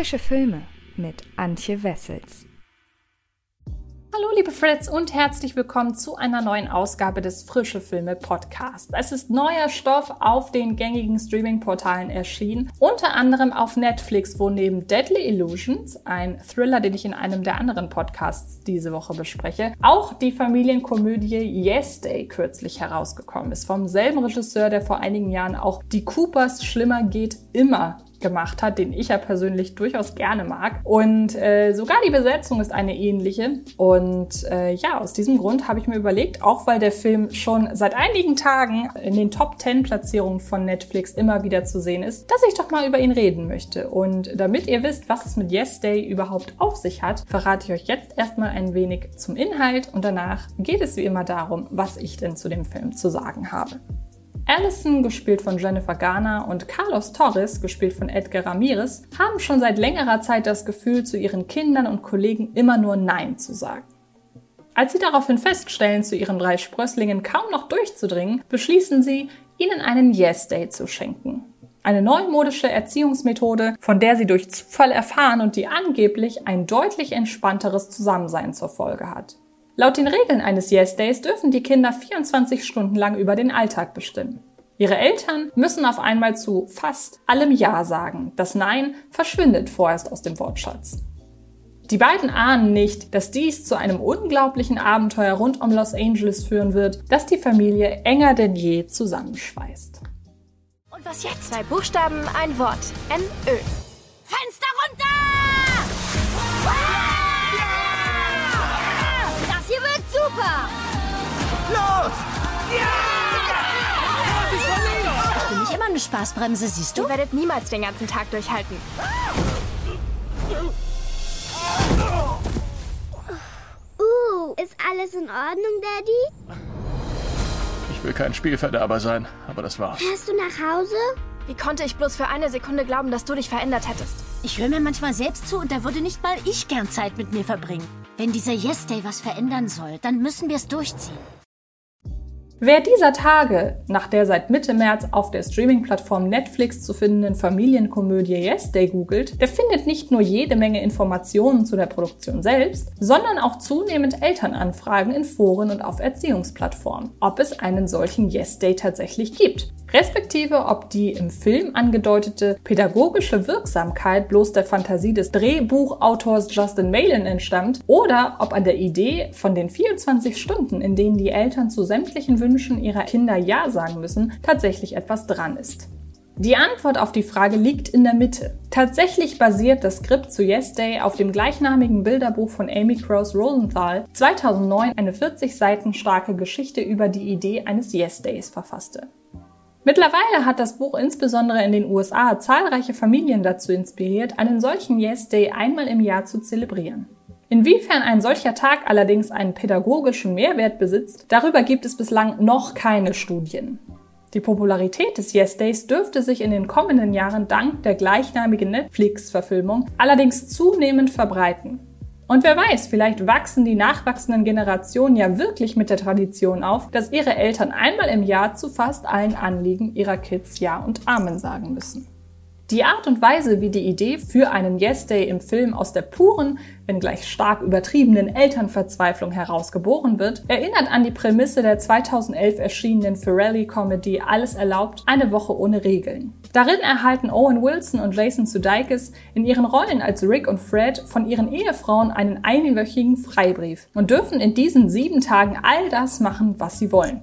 Frische Filme mit Antje Wessels. Hallo liebe Freds und herzlich willkommen zu einer neuen Ausgabe des Frische Filme Podcasts. Es ist neuer Stoff auf den gängigen Streaming-Portalen erschienen, unter anderem auf Netflix, wo neben Deadly Illusions, ein Thriller, den ich in einem der anderen Podcasts diese Woche bespreche, auch die Familienkomödie Yes Day kürzlich herausgekommen ist. Vom selben Regisseur, der vor einigen Jahren auch Die Coopers Schlimmer geht immer gemacht hat, den ich ja persönlich durchaus gerne mag. Und äh, sogar die Besetzung ist eine ähnliche. Und äh, ja, aus diesem Grund habe ich mir überlegt, auch weil der Film schon seit einigen Tagen in den Top 10 Platzierungen von Netflix immer wieder zu sehen ist, dass ich doch mal über ihn reden möchte. Und damit ihr wisst, was es mit Yes Day überhaupt auf sich hat, verrate ich euch jetzt erstmal ein wenig zum Inhalt und danach geht es wie immer darum, was ich denn zu dem Film zu sagen habe. Allison, gespielt von Jennifer Garner, und Carlos Torres, gespielt von Edgar Ramirez, haben schon seit längerer Zeit das Gefühl, zu ihren Kindern und Kollegen immer nur Nein zu sagen. Als sie daraufhin feststellen, zu ihren drei Sprösslingen kaum noch durchzudringen, beschließen sie, ihnen einen Yes Day zu schenken. Eine neumodische Erziehungsmethode, von der sie durch Zufall erfahren und die angeblich ein deutlich entspannteres Zusammensein zur Folge hat. Laut den Regeln eines Yes Days dürfen die Kinder 24 Stunden lang über den Alltag bestimmen. Ihre Eltern müssen auf einmal zu fast allem Ja sagen. Das Nein verschwindet vorerst aus dem Wortschatz. Die beiden ahnen nicht, dass dies zu einem unglaublichen Abenteuer rund um Los Angeles führen wird, das die Familie enger denn je zusammenschweißt. Und was jetzt? Zwei Buchstaben, ein Wort. N-Ö. Fenster Los! Ja! Ich bin nicht immer eine Spaßbremse, siehst du? Ihr werdet niemals den ganzen Tag durchhalten. Uh, ist alles in Ordnung, Daddy? Ich will kein Spielverderber sein, aber das war's. Fährst du nach Hause? Wie konnte ich bloß für eine Sekunde glauben, dass du dich verändert hättest? Ich höre mir manchmal selbst zu und da würde nicht mal ich gern Zeit mit mir verbringen. Wenn dieser Yes Day was verändern soll, dann müssen wir es durchziehen. Wer dieser Tage nach der seit Mitte März auf der Streaming-Plattform Netflix zu findenden Familienkomödie Yes Day googelt, der findet nicht nur jede Menge Informationen zu der Produktion selbst, sondern auch zunehmend Elternanfragen in Foren und auf Erziehungsplattformen, ob es einen solchen Yes Day tatsächlich gibt respektive ob die im Film angedeutete pädagogische Wirksamkeit bloß der Fantasie des Drehbuchautors Justin Malin entstammt oder ob an der Idee von den 24 Stunden, in denen die Eltern zu sämtlichen Wünschen ihrer Kinder Ja sagen müssen, tatsächlich etwas dran ist. Die Antwort auf die Frage liegt in der Mitte. Tatsächlich basiert das Skript zu Yes Day auf dem gleichnamigen Bilderbuch von Amy Cross Rosenthal 2009 eine 40 Seiten starke Geschichte über die Idee eines Yes Days verfasste. Mittlerweile hat das Buch insbesondere in den USA zahlreiche Familien dazu inspiriert, einen solchen Yes Day einmal im Jahr zu zelebrieren. Inwiefern ein solcher Tag allerdings einen pädagogischen Mehrwert besitzt, darüber gibt es bislang noch keine Studien. Die Popularität des Yes Days dürfte sich in den kommenden Jahren dank der gleichnamigen Netflix-Verfilmung allerdings zunehmend verbreiten. Und wer weiß, vielleicht wachsen die nachwachsenden Generationen ja wirklich mit der Tradition auf, dass ihre Eltern einmal im Jahr zu fast allen Anliegen ihrer Kids Ja und Amen sagen müssen. Die Art und Weise, wie die Idee für einen Yes Day im Film aus der puren, wenngleich stark übertriebenen Elternverzweiflung herausgeboren wird, erinnert an die Prämisse der 2011 erschienenen Ferrelli-Comedy Alles erlaubt, eine Woche ohne Regeln. Darin erhalten Owen Wilson und Jason Sudeikis in ihren Rollen als Rick und Fred von ihren Ehefrauen einen einwöchigen Freibrief und dürfen in diesen sieben Tagen all das machen, was sie wollen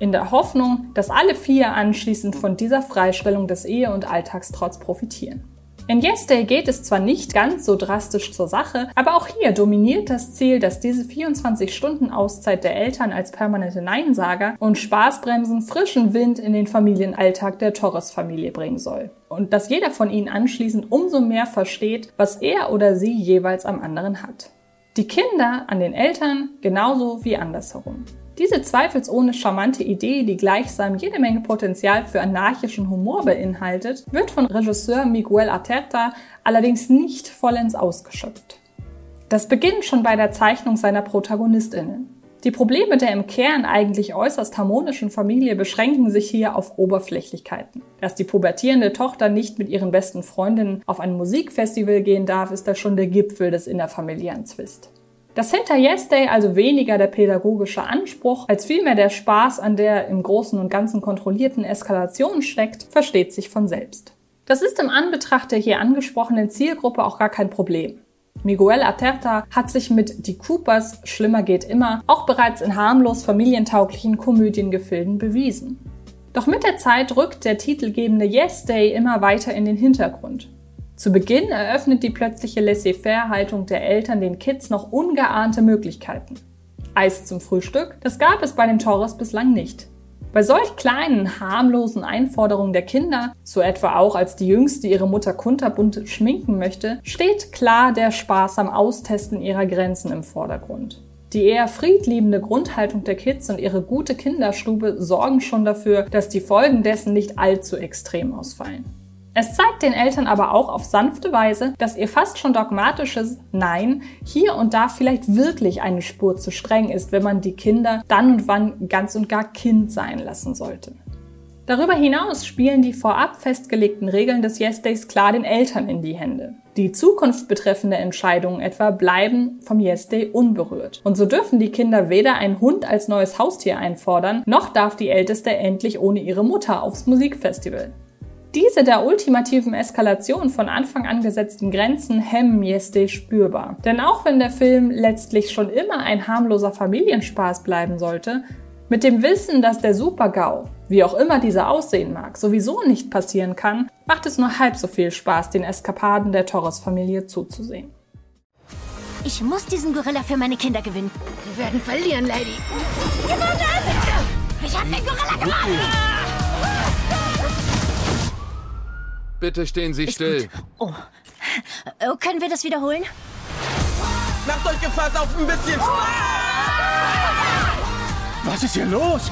in der Hoffnung, dass alle vier anschließend von dieser Freistellung des Ehe- und Alltagstrotz profitieren. In Yes Day geht es zwar nicht ganz so drastisch zur Sache, aber auch hier dominiert das Ziel, dass diese 24-Stunden-Auszeit der Eltern als permanente Neinsager und Spaßbremsen frischen Wind in den Familienalltag der Torres-Familie bringen soll. Und dass jeder von ihnen anschließend umso mehr versteht, was er oder sie jeweils am anderen hat. Die Kinder an den Eltern genauso wie andersherum. Diese zweifelsohne charmante Idee, die gleichsam jede Menge Potenzial für anarchischen Humor beinhaltet, wird von Regisseur Miguel Arteta allerdings nicht vollends ausgeschöpft. Das beginnt schon bei der Zeichnung seiner Protagonistinnen. Die Probleme der im Kern eigentlich äußerst harmonischen Familie beschränken sich hier auf Oberflächlichkeiten. Dass die pubertierende Tochter nicht mit ihren besten Freundinnen auf ein Musikfestival gehen darf, ist da schon der Gipfel des innerfamiliären Zwist. Dass hinter Yes Day also weniger der pädagogische Anspruch als vielmehr der Spaß an der im Großen und Ganzen kontrollierten Eskalation steckt, versteht sich von selbst. Das ist im Anbetracht der hier angesprochenen Zielgruppe auch gar kein Problem. Miguel Aterta hat sich mit Die Coopers Schlimmer geht immer auch bereits in harmlos familientauglichen Komödiengefilden bewiesen. Doch mit der Zeit rückt der titelgebende Yes Day immer weiter in den Hintergrund. Zu Beginn eröffnet die plötzliche Laissez-faire-Haltung der Eltern den Kids noch ungeahnte Möglichkeiten. Eis zum Frühstück, das gab es bei den Torres bislang nicht. Bei solch kleinen, harmlosen Einforderungen der Kinder, so etwa auch als die Jüngste ihre Mutter kunterbunt schminken möchte, steht klar der Spaß am Austesten ihrer Grenzen im Vordergrund. Die eher friedliebende Grundhaltung der Kids und ihre gute Kinderstube sorgen schon dafür, dass die Folgen dessen nicht allzu extrem ausfallen. Es zeigt den Eltern aber auch auf sanfte Weise, dass ihr fast schon dogmatisches Nein hier und da vielleicht wirklich eine Spur zu streng ist, wenn man die Kinder dann und wann ganz und gar Kind sein lassen sollte. Darüber hinaus spielen die vorab festgelegten Regeln des Yes Days klar den Eltern in die Hände. Die Zukunft betreffende Entscheidungen etwa bleiben vom Yes Day unberührt. Und so dürfen die Kinder weder einen Hund als neues Haustier einfordern, noch darf die Älteste endlich ohne ihre Mutter aufs Musikfestival. Diese der ultimativen Eskalation von Anfang an gesetzten Grenzen hemmen Yeste spürbar. Denn auch wenn der Film letztlich schon immer ein harmloser Familienspaß bleiben sollte, mit dem Wissen, dass der Super-GAU, wie auch immer dieser aussehen mag, sowieso nicht passieren kann, macht es nur halb so viel Spaß, den Eskapaden der Torres-Familie zuzusehen. Ich muss diesen Gorilla für meine Kinder gewinnen. Wir werden verlieren, Lady. Gewonnen! Ich hab den Gorilla gemacht! Bitte stehen Sie still. Oh. oh. Können wir das wiederholen? Macht euch gefasst auf ein bisschen Spaß! Was ist hier los?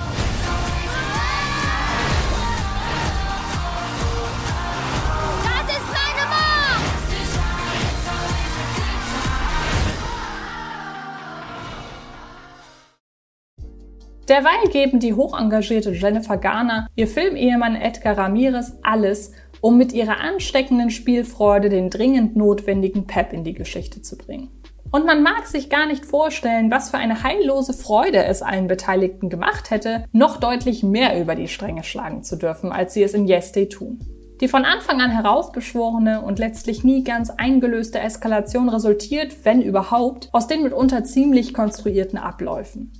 Derweil geben die hochengagierte Jennifer Garner, ihr Filmehemann Edgar Ramirez alles, um mit ihrer ansteckenden Spielfreude den dringend notwendigen Pep in die Geschichte zu bringen. Und man mag sich gar nicht vorstellen, was für eine heillose Freude es allen Beteiligten gemacht hätte, noch deutlich mehr über die Stränge schlagen zu dürfen, als sie es in Yes Day tun. Die von Anfang an heraufbeschworene und letztlich nie ganz eingelöste Eskalation resultiert, wenn überhaupt, aus den mitunter ziemlich konstruierten Abläufen.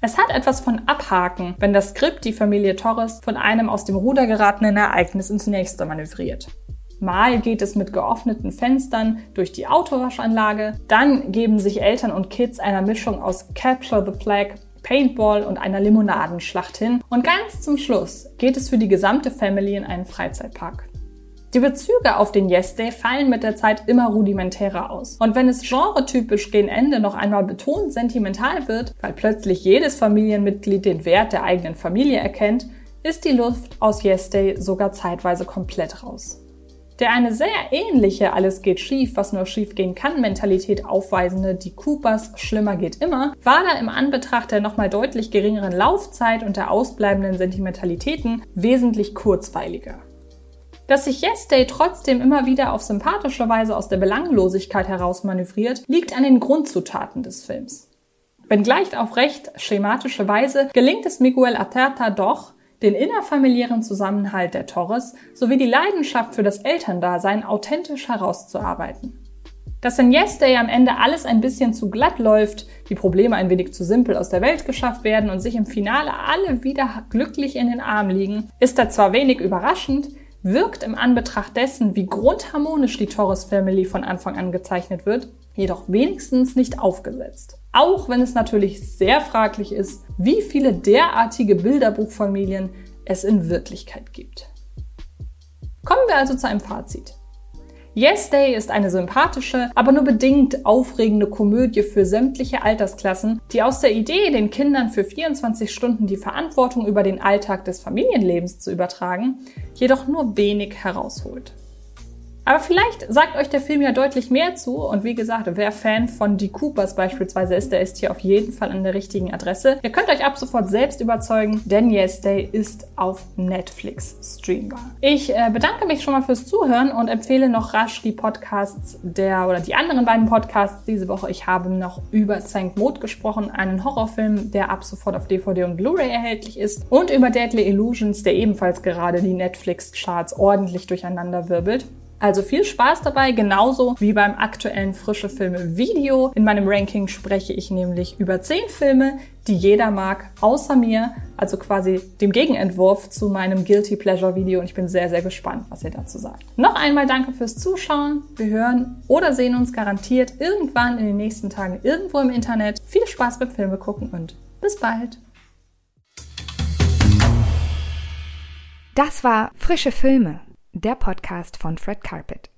Es hat etwas von Abhaken, wenn das Skript die Familie Torres von einem aus dem Ruder geratenen Ereignis ins nächste manövriert. Mal geht es mit geöffneten Fenstern durch die Autowaschanlage, dann geben sich Eltern und Kids einer Mischung aus Capture the Flag, Paintball und einer Limonadenschlacht hin und ganz zum Schluss geht es für die gesamte Family in einen Freizeitpark. Die Bezüge auf den Yes Day fallen mit der Zeit immer rudimentärer aus. Und wenn es genretypisch gegen Ende noch einmal betont sentimental wird, weil plötzlich jedes Familienmitglied den Wert der eigenen Familie erkennt, ist die Luft aus Yes Day sogar zeitweise komplett raus. Der eine sehr ähnliche Alles geht schief, was nur schief gehen kann Mentalität aufweisende Die Coopers Schlimmer geht immer, war da im Anbetracht der nochmal deutlich geringeren Laufzeit und der ausbleibenden Sentimentalitäten wesentlich kurzweiliger. Dass sich Yes Day trotzdem immer wieder auf sympathische Weise aus der Belanglosigkeit herausmanövriert, liegt an den Grundzutaten des Films. Wenngleich auf recht schematische Weise gelingt es Miguel Aterta doch, den innerfamiliären Zusammenhalt der Torres sowie die Leidenschaft für das Elterndasein authentisch herauszuarbeiten. Dass in Yes Day am Ende alles ein bisschen zu glatt läuft, die Probleme ein wenig zu simpel aus der Welt geschafft werden und sich im Finale alle wieder glücklich in den Arm liegen, ist da zwar wenig überraschend, wirkt im Anbetracht dessen, wie grundharmonisch die Torres Family von Anfang an gezeichnet wird, jedoch wenigstens nicht aufgesetzt. Auch wenn es natürlich sehr fraglich ist, wie viele derartige Bilderbuchfamilien es in Wirklichkeit gibt. Kommen wir also zu einem Fazit. Yes Day ist eine sympathische, aber nur bedingt aufregende Komödie für sämtliche Altersklassen, die aus der Idee, den Kindern für 24 Stunden die Verantwortung über den Alltag des Familienlebens zu übertragen, jedoch nur wenig herausholt. Aber vielleicht sagt euch der Film ja deutlich mehr zu. Und wie gesagt, wer Fan von Die Coopers beispielsweise ist, der ist hier auf jeden Fall an der richtigen Adresse. Ihr könnt euch ab sofort selbst überzeugen, denn Yes Day ist auf Netflix streambar. Ich äh, bedanke mich schon mal fürs Zuhören und empfehle noch rasch die Podcasts der oder die anderen beiden Podcasts diese Woche. Ich habe noch über St. Maud gesprochen, einen Horrorfilm, der ab sofort auf DVD und Blu-ray erhältlich ist, und über Deadly Illusions, der ebenfalls gerade die Netflix-Charts ordentlich durcheinander wirbelt. Also viel Spaß dabei, genauso wie beim aktuellen Frische Filme Video. In meinem Ranking spreche ich nämlich über zehn Filme, die jeder mag, außer mir, also quasi dem Gegenentwurf zu meinem Guilty Pleasure Video und ich bin sehr, sehr gespannt, was ihr dazu sagt. Noch einmal danke fürs Zuschauen. Wir hören oder sehen uns garantiert irgendwann in den nächsten Tagen irgendwo im Internet. Viel Spaß beim Filme gucken und bis bald. Das war Frische Filme, der Podcast von Fred Carpet.